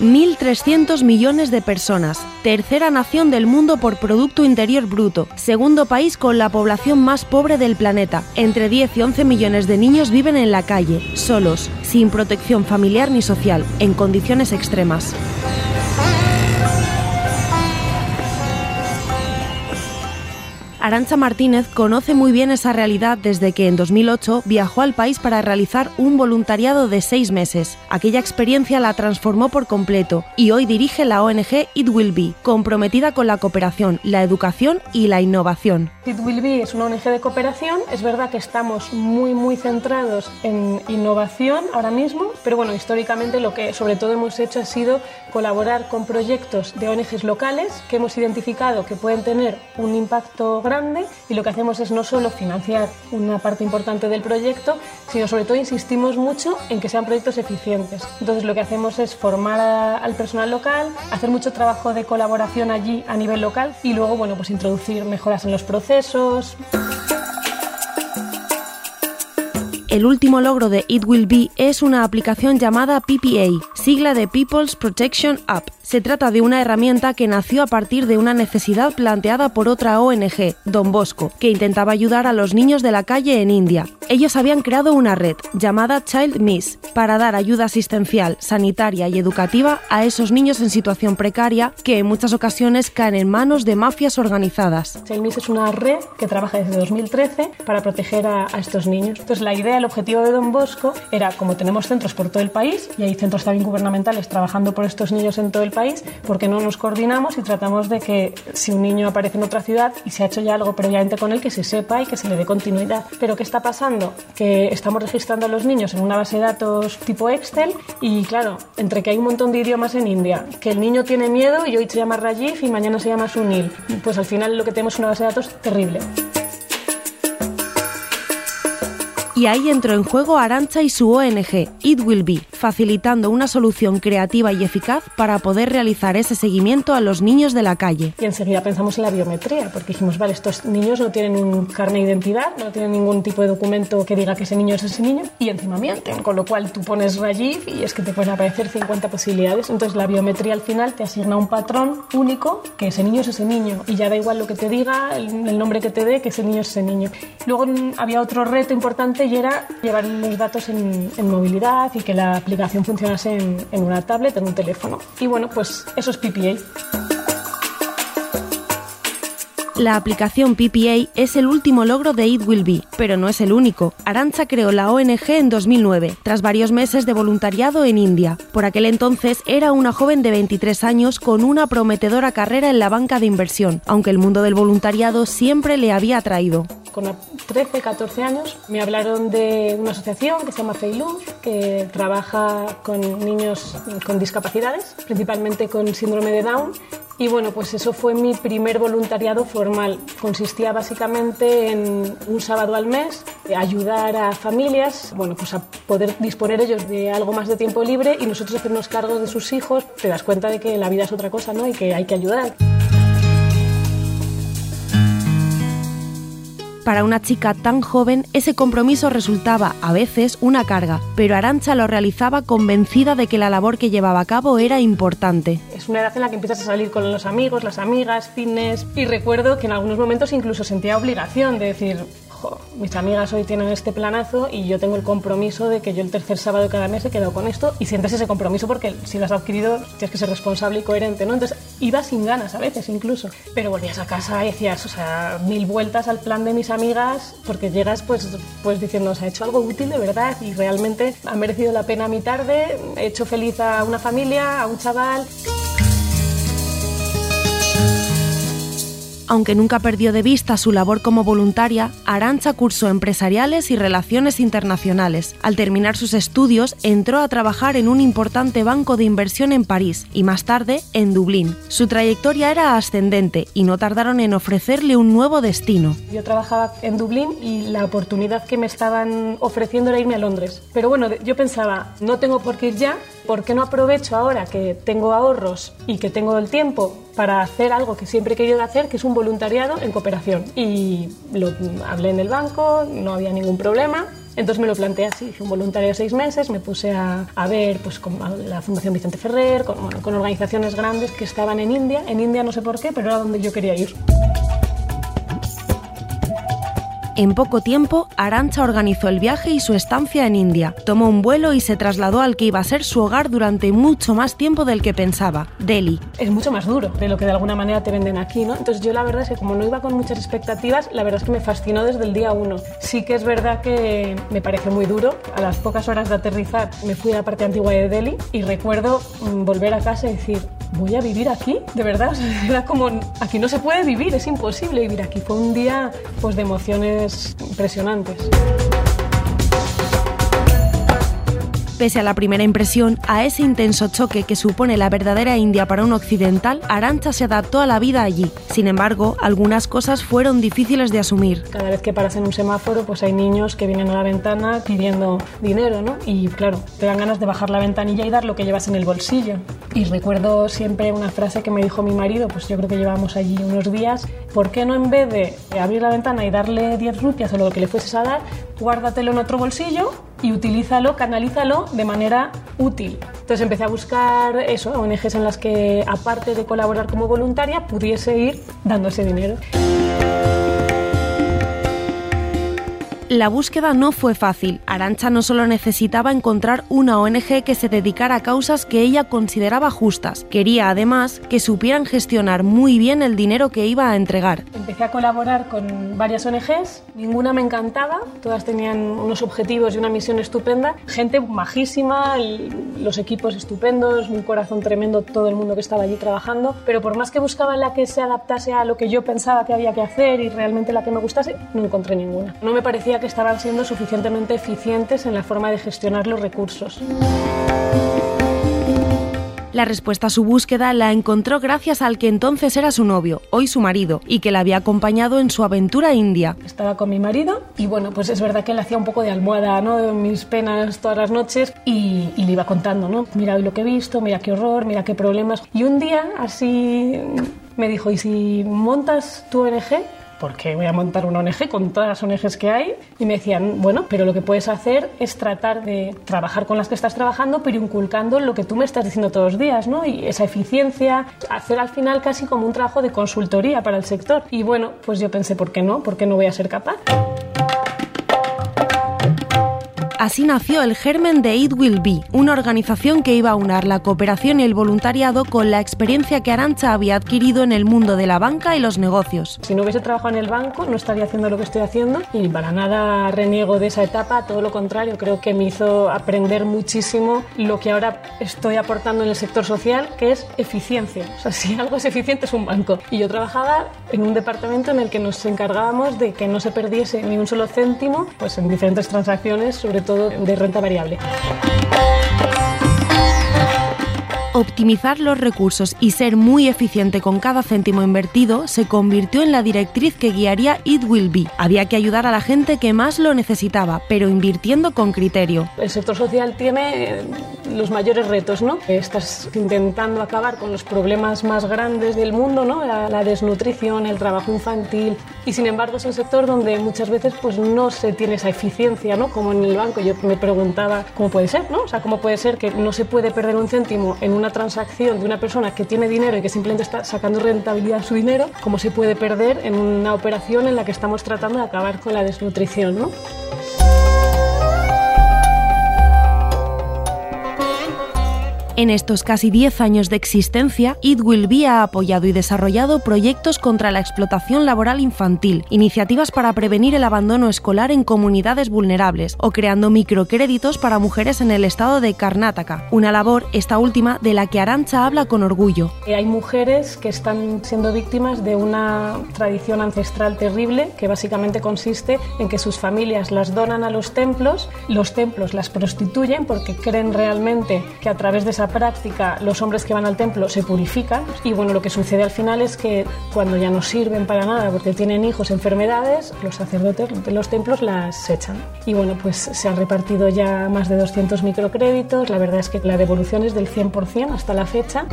1.300 millones de personas, tercera nación del mundo por Producto Interior Bruto, segundo país con la población más pobre del planeta. Entre 10 y 11 millones de niños viven en la calle, solos, sin protección familiar ni social, en condiciones extremas. Arancha Martínez conoce muy bien esa realidad desde que en 2008 viajó al país para realizar un voluntariado de seis meses. Aquella experiencia la transformó por completo y hoy dirige la ONG It Will Be, comprometida con la cooperación, la educación y la innovación. It Will Be es una ONG de cooperación. Es verdad que estamos muy, muy centrados en innovación ahora mismo, pero bueno, históricamente lo que sobre todo hemos hecho ha sido colaborar con proyectos de ONGs locales que hemos identificado que pueden tener un impacto grande y lo que hacemos es no solo financiar una parte importante del proyecto, sino sobre todo insistimos mucho en que sean proyectos eficientes. Entonces lo que hacemos es formar al personal local, hacer mucho trabajo de colaboración allí a nivel local y luego bueno, pues introducir mejoras en los procesos. El último logro de It Will Be es una aplicación llamada PPA, sigla de People's Protection App. Se trata de una herramienta que nació a partir de una necesidad planteada por otra ONG, Don Bosco, que intentaba ayudar a los niños de la calle en India. Ellos habían creado una red llamada Child Miss para dar ayuda asistencial, sanitaria y educativa a esos niños en situación precaria que en muchas ocasiones caen en manos de mafias organizadas. Child Miss es una red que trabaja desde 2013 para proteger a, a estos niños. Entonces la idea el objetivo de Don Bosco era, como tenemos centros por todo el país y hay centros también gubernamentales trabajando por estos niños en todo el país, porque no nos coordinamos y tratamos de que si un niño aparece en otra ciudad y se ha hecho ya algo previamente con él, que se sepa y que se le dé continuidad. Pero ¿qué está pasando? Que estamos registrando a los niños en una base de datos tipo Excel y claro, entre que hay un montón de idiomas en India, que el niño tiene miedo y hoy se llama Rajiv y mañana se llama Sunil, pues al final lo que tenemos es una base de datos terrible. Y ahí entró en juego Arancha y su ONG, It Will Be, facilitando una solución creativa y eficaz para poder realizar ese seguimiento a los niños de la calle. Y enseguida pensamos en la biometría, porque dijimos, vale, estos niños no tienen un carne de identidad, no tienen ningún tipo de documento que diga que ese niño es ese niño, y encima mienten, con lo cual tú pones Rajiv y es que te pueden aparecer 50 posibilidades. Entonces la biometría al final te asigna un patrón único, que ese niño es ese niño, y ya da igual lo que te diga, el, nombre que te dé, que ese niño es ese niño. Luego había otro reto importante y era llevar los datos en, en movilidad y que la aplicación funcionase en, en, una tablet, en un teléfono. Y bueno, pues eso es PPA. La aplicación PPA es el último logro de It Will Be, pero no es el único. Arancha creó la ONG en 2009, tras varios meses de voluntariado en India. Por aquel entonces era una joven de 23 años con una prometedora carrera en la banca de inversión, aunque el mundo del voluntariado siempre le había atraído con 13, 14 años, me hablaron de una asociación que se llama Feiluz, que trabaja con niños con discapacidades, principalmente con síndrome de Down. Y bueno, pues eso fue mi primer voluntariado formal. Consistía básicamente en un sábado al mes ayudar a familias, bueno, pues a poder disponer ellos de algo más de tiempo libre y nosotros hacernos cargo de sus hijos. Te das cuenta de que la vida es otra cosa, ¿no? Y que hay que ayudar. Para una chica tan joven, ese compromiso resultaba a veces una carga, pero Arancha lo realizaba convencida de que la labor que llevaba a cabo era importante. Es una edad en la que empiezas a salir con los amigos, las amigas, fitness, y recuerdo que en algunos momentos incluso sentía obligación de decir, mis amigas hoy tienen este planazo y yo tengo el compromiso de que yo el tercer sábado de cada mes he quedado con esto y sientes ese compromiso porque si lo has adquirido tienes que ser responsable y coherente, ¿no? Entonces iba sin ganas a veces incluso, pero volvías a casa y decías, o sea, mil vueltas al plan de mis amigas porque llegas pues, pues diciendo, se ha hecho algo útil de verdad y realmente ha merecido la pena mi tarde, he hecho feliz a una familia, a un chaval. Aunque nunca perdió de vista su labor como voluntaria, Arancha cursó empresariales y relaciones internacionales. Al terminar sus estudios, entró a trabajar en un importante banco de inversión en París y más tarde en Dublín. Su trayectoria era ascendente y no tardaron en ofrecerle un nuevo destino. Yo trabajaba en Dublín y la oportunidad que me estaban ofreciendo era irme a Londres. Pero bueno, yo pensaba, no tengo por qué ir ya, ¿por qué no aprovecho ahora que tengo ahorros y que tengo el tiempo para hacer algo que siempre he querido hacer, que es un voluntariado en cooperación? Y lo hablé en el banco, no había ningún problema. Entonces me lo planteé así, hice un voluntario de seis meses, me puse a, ver pues, con la Fundación Vicente Ferrer, con, con organizaciones grandes que estaban en India. En India no sé por qué, pero era donde yo quería ir. En poco tiempo, Arancha organizó el viaje y su estancia en India. Tomó un vuelo y se trasladó al que iba a ser su hogar durante mucho más tiempo del que pensaba, Delhi. Es mucho más duro de lo que de alguna manera te venden aquí, ¿no? Entonces yo la verdad es que como no iba con muchas expectativas, la verdad es que me fascinó desde el día uno. Sí que es verdad que me pareció muy duro. A las pocas horas de aterrizar me fui a la parte antigua de Delhi y recuerdo mm, volver a casa y decir, voy a vivir aquí, de verdad. como, aquí no se puede vivir, es imposible vivir aquí. Fue un día pues, de emociones impresionantes. Pese a la primera impresión, a ese intenso choque que supone la verdadera India para un occidental, Arancha se adaptó a la vida allí. Sin embargo, algunas cosas fueron difíciles de asumir. Cada vez que paras en un semáforo, pues hay niños que vienen a la ventana pidiendo dinero, ¿no? Y claro, te dan ganas de bajar la ventanilla y dar lo que llevas en el bolsillo. Y recuerdo siempre una frase que me dijo mi marido, pues yo creo que llevamos allí unos días, ¿por qué no en vez de abrir la ventana y darle 10 rupias o lo que le fueses a dar, guárdatelo en otro bolsillo y utilízalo, canalízalo de manera útil. Entonces empecé a buscar eso, ONGs en las que, aparte de colaborar como voluntaria, pudiese ir dando ese dinero. La búsqueda no fue fácil. Arancha no solo necesitaba encontrar una ONG que se dedicara a causas que ella consideraba justas, quería además que supieran gestionar muy bien el dinero que iba a entregar. Empecé a colaborar con varias ONGs, ninguna me encantaba, todas tenían unos objetivos y una misión estupenda, gente majísima, los equipos estupendos, un corazón tremendo todo el mundo que estaba allí trabajando, pero por más que buscaba la que se adaptase a lo que yo pensaba que había que hacer y realmente la que me gustase, no encontré ninguna. No me parecía que estaban siendo suficientemente eficientes en la forma de gestionar los recursos. La respuesta a su búsqueda la encontró gracias al que entonces era su novio, hoy su marido, y que la había acompañado en su aventura india. Estaba con mi marido y bueno, pues es verdad que él hacía un poco de almohada, ¿no? De mis penas todas las noches y, y le iba contando, ¿no? Mira lo que he visto, mira qué horror, mira qué problemas. Y un día así me dijo, ¿y si montas tu ONG? Porque voy a montar una ONG con todas las ONGs que hay. Y me decían, bueno, pero lo que puedes hacer es tratar de trabajar con las que estás trabajando, pero inculcando lo que tú me estás diciendo todos los días, ¿no? Y esa eficiencia, hacer al final casi como un trabajo de consultoría para el sector. Y bueno, pues yo pensé, ¿por qué no? ¿Por qué no voy a ser capaz? Así nació el germen de It Will Be, una organización que iba a unar la cooperación y el voluntariado con la experiencia que Arancha había adquirido en el mundo de la banca y los negocios. Si no hubiese trabajado en el banco, no estaría haciendo lo que estoy haciendo y para nada reniego de esa etapa, todo lo contrario, creo que me hizo aprender muchísimo lo que ahora estoy aportando en el sector social, que es eficiencia. O sea, si algo es eficiente es un banco. Y yo trabajaba en un departamento en el que nos encargábamos de que no se perdiese ni un solo céntimo pues en diferentes transacciones, sobre todo de renta variable. Optimizar los recursos y ser muy eficiente con cada céntimo invertido se convirtió en la directriz que guiaría It Will Be. Había que ayudar a la gente que más lo necesitaba, pero invirtiendo con criterio. El sector social tiene los mayores retos, ¿no? Estás intentando acabar con los problemas más grandes del mundo, ¿no? La, la, desnutrición, el trabajo infantil, y sin embargo es un sector donde muchas veces pues no se tiene esa eficiencia, ¿no? Como en el banco. Yo me preguntaba cómo puede ser, ¿no? O sea, cómo puede ser que no se puede perder un céntimo en una transacción de una persona que tiene dinero y que simplemente está sacando rentabilidad a su dinero, cómo se puede perder en una operación en la que estamos tratando de acabar con la desnutrición, ¿no? En estos casi 10 años de existencia, It ha apoyado y desarrollado proyectos contra la explotación laboral infantil, iniciativas para prevenir el abandono escolar en comunidades vulnerables o creando microcréditos para mujeres en el estado de Karnataka, una labor, esta última, de la que Arancha habla con orgullo. Hay mujeres que están siendo víctimas de una tradición ancestral terrible que básicamente consiste en que sus familias las donan a los templos, los templos las prostituyen porque creen realmente que a través de esa práctica los hombres que van al templo se purifican y bueno, lo que sucede al final es que cuando ya no sirven para nada porque tienen hijos, enfermedades, los sacerdotes los templos las echan. Y bueno, pues se han repartido ya más de 200 microcréditos, la verdad es que la devolución es del 100% hasta la fecha.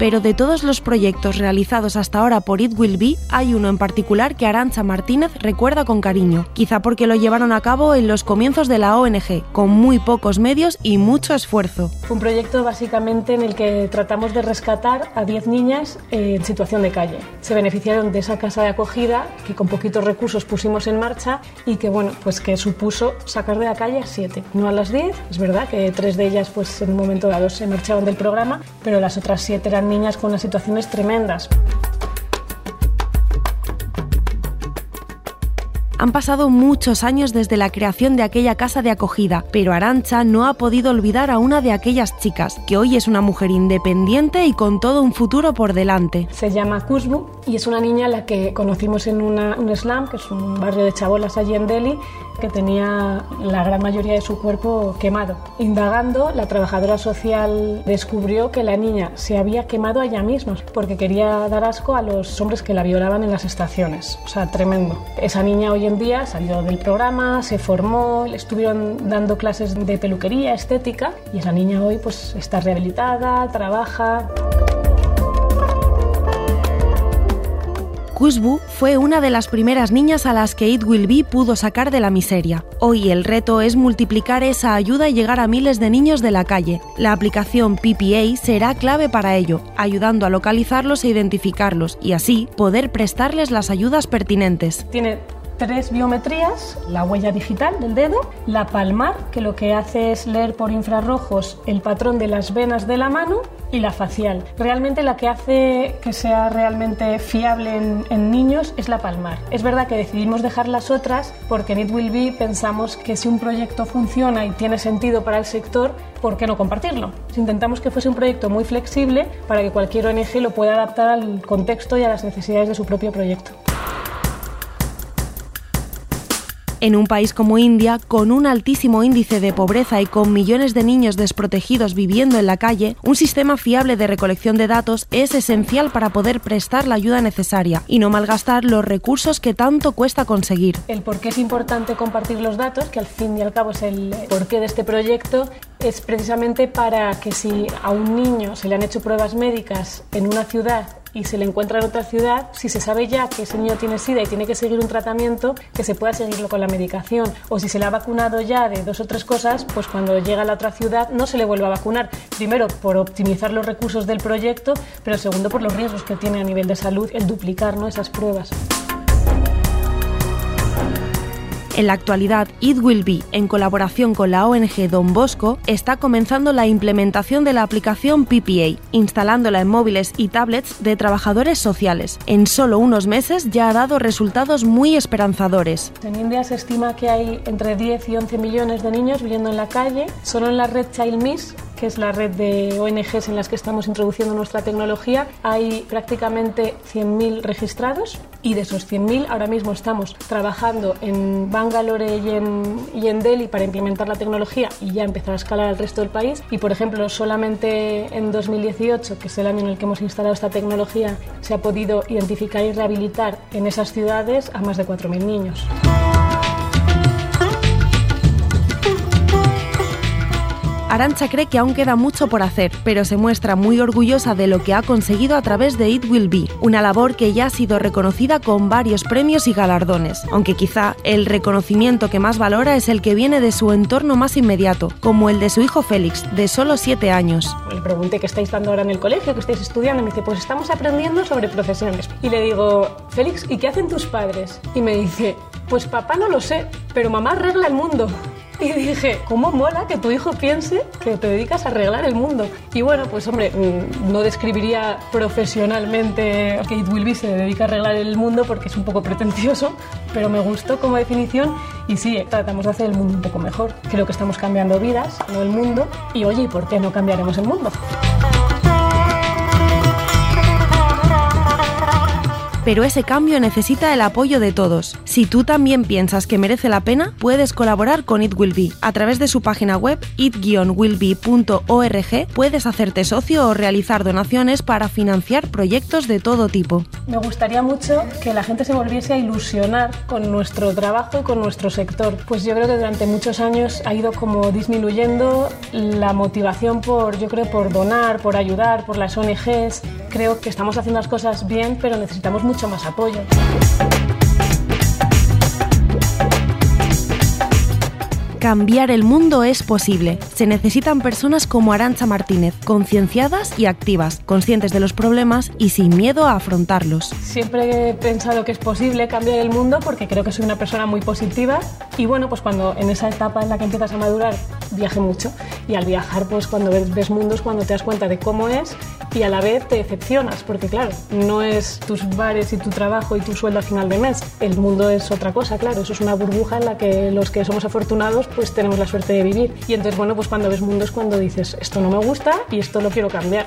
Pero de todos los proyectos realizados hasta ahora por It Will Be, hay uno en particular que Arancha Martínez recuerda con cariño, quizá porque lo llevaron a cabo en los comienzos de la ONG, con muy pocos medios y mucho esfuerzo. Fue un proyecto básicamente en el que tratamos de rescatar a 10 niñas en situación de calle. Se beneficiaron de esa casa de acogida que con poquitos recursos pusimos en marcha y que bueno, pues que supuso sacar de la calle a 7, no a las 10. Es verdad que tres de ellas pues en un momento dado se marcharon del programa, pero las otras 7 eran niñas con unas situaciones tremendas. Han pasado muchos años desde la creación de aquella casa de acogida, pero Arancha no ha podido olvidar a una de aquellas chicas, que hoy es una mujer independiente y con todo un futuro por delante. Se llama Kuzbu y es una niña a la que conocimos en un slam, que es un barrio de chabolas allí en Delhi, que tenía la gran mayoría de su cuerpo quemado. Indagando, la trabajadora social descubrió que la niña se había quemado a ella misma porque quería dar asco a los hombres que la violaban en las estaciones. O sea, tremendo. Esa niña hoy en día salió del programa, se formó, le estuvieron dando clases de peluquería, estética y esa niña hoy pues está rehabilitada, trabaja. Kuzbu fue una de las primeras niñas a las que It Will Be pudo sacar de la miseria. Hoy el reto es multiplicar esa ayuda y llegar a miles de niños de la calle. La aplicación PPA será clave para ello, ayudando a localizarlos e identificarlos y así poder prestarles las ayudas pertinentes. Tiene tres biometrías, la huella digital del dedo, la palmar, que lo que hace es leer por infrarrojos el patrón de las venas de la mano, y la facial. Realmente la que hace que sea realmente fiable en, niños es la palmar. Es verdad que decidimos dejar las otras porque en It Will Be pensamos que si un proyecto funciona y tiene sentido para el sector, ¿por qué no compartirlo? Intentamos que fuese un proyecto muy flexible para que cualquier ONG lo pueda adaptar al contexto y a las necesidades de su propio proyecto. En un país como India, con un altísimo índice de pobreza y con millones de niños desprotegidos viviendo en la calle, un sistema fiable de recolección de datos es esencial para poder prestar la ayuda necesaria y no malgastar los recursos que tanto cuesta conseguir. El por qué es importante compartir los datos, que al fin y al cabo es el porqué de este proyecto, es precisamente para que si a un niño se le han hecho pruebas médicas en una ciudad y se le encuentra en otra ciudad, si se sabe ya que ese niño tiene SIDA y tiene que seguir un tratamiento, que se pueda seguirlo con la medicación. O si se le ha vacunado ya de dos o tres cosas, pues cuando llega a la otra ciudad no se le vuelva a vacunar. Primero, por optimizar los recursos del proyecto, pero segundo, por los riesgos que tiene a nivel de salud el duplicar ¿no? esas pruebas. En la actualidad, It Will Be, en colaboración con la ONG Don Bosco, está comenzando la implementación de la aplicación PPA, instalándola en móviles y tablets de trabajadores sociales. En solo unos meses ya ha dado resultados muy esperanzadores. En India se estima que hay entre 10 y 11 millones de niños viviendo en la calle. Solo en la red Child Miss que es la red de ONGs en las que estamos introduciendo nuestra tecnología, hay prácticamente 100.000 registrados y de esos 100.000 ahora mismo estamos trabajando en Bangalore y en, y en Delhi para implementar la tecnología y ya empezar a escalar al resto del país. Y por ejemplo, solamente en 2018, que es el año en el que hemos instalado esta tecnología, se ha podido identificar y rehabilitar en esas ciudades a más de 4.000 niños. Arancha cree que aún queda mucho por hacer, pero se muestra muy orgullosa de lo que ha conseguido a través de It Will Be, una labor que ya ha sido reconocida con varios premios y galardones, aunque quizá el reconocimiento que más valora es el que viene de su entorno más inmediato, como el de su hijo Félix, de solo 7 años. Le pregunté qué estáis dando ahora en el colegio, qué estáis estudiando, y me dice, pues estamos aprendiendo sobre profesiones. Y le digo, Félix, ¿y qué hacen tus padres? Y me dice, pues papá no lo sé, pero mamá arregla el mundo. Y dije, ¿cómo mola que tu hijo piense que te dedicas a arreglar el mundo? Y bueno, pues hombre, mm, no describiría profesionalmente que It Will Be se dedica a arreglar el mundo porque es un poco pretencioso, pero me gustó como definición y sí, tratamos de hacer el mundo un poco mejor. Creo que estamos cambiando vidas, no el mundo. Y oye, ¿y por qué no cambiaremos el mundo? Pero ese cambio necesita el apoyo de todos. Si tú también piensas que merece la pena, puedes colaborar con It Will Be. A través de su página web it-willbe.org puedes hacerte socio o realizar donaciones para financiar proyectos de todo tipo. Me gustaría mucho que la gente se volviese a ilusionar con nuestro trabajo y con nuestro sector. Pues yo creo que durante muchos años ha ido como disminuyendo la motivación por, yo creo, por donar, por ayudar, por las ONGs. Creo que estamos haciendo las cosas bien, pero necesitamos mucho más apoyo. Cambiar el mundo es posible. Se necesitan personas como Arancha Martínez, concienciadas y activas, conscientes de los problemas y sin miedo a afrontarlos. Siempre he pensado que es posible cambiar el mundo porque creo que soy una persona muy positiva y bueno, pues cuando en esa etapa en la que empiezas a madurar, viaje mucho y al viajar, pues cuando ves, ves mundos, cuando te das cuenta de cómo es y a la vez te decepcionas porque claro, no es tus bares y tu trabajo y tu sueldo al final de mes. El mundo es otra cosa, claro, eso es una burbuja en la que los que somos afortunados pues tenemos la suerte de vivir. Y entonces, bueno, pues cuando ves mundo es cuando dices, esto no me gusta y esto lo quiero cambiar.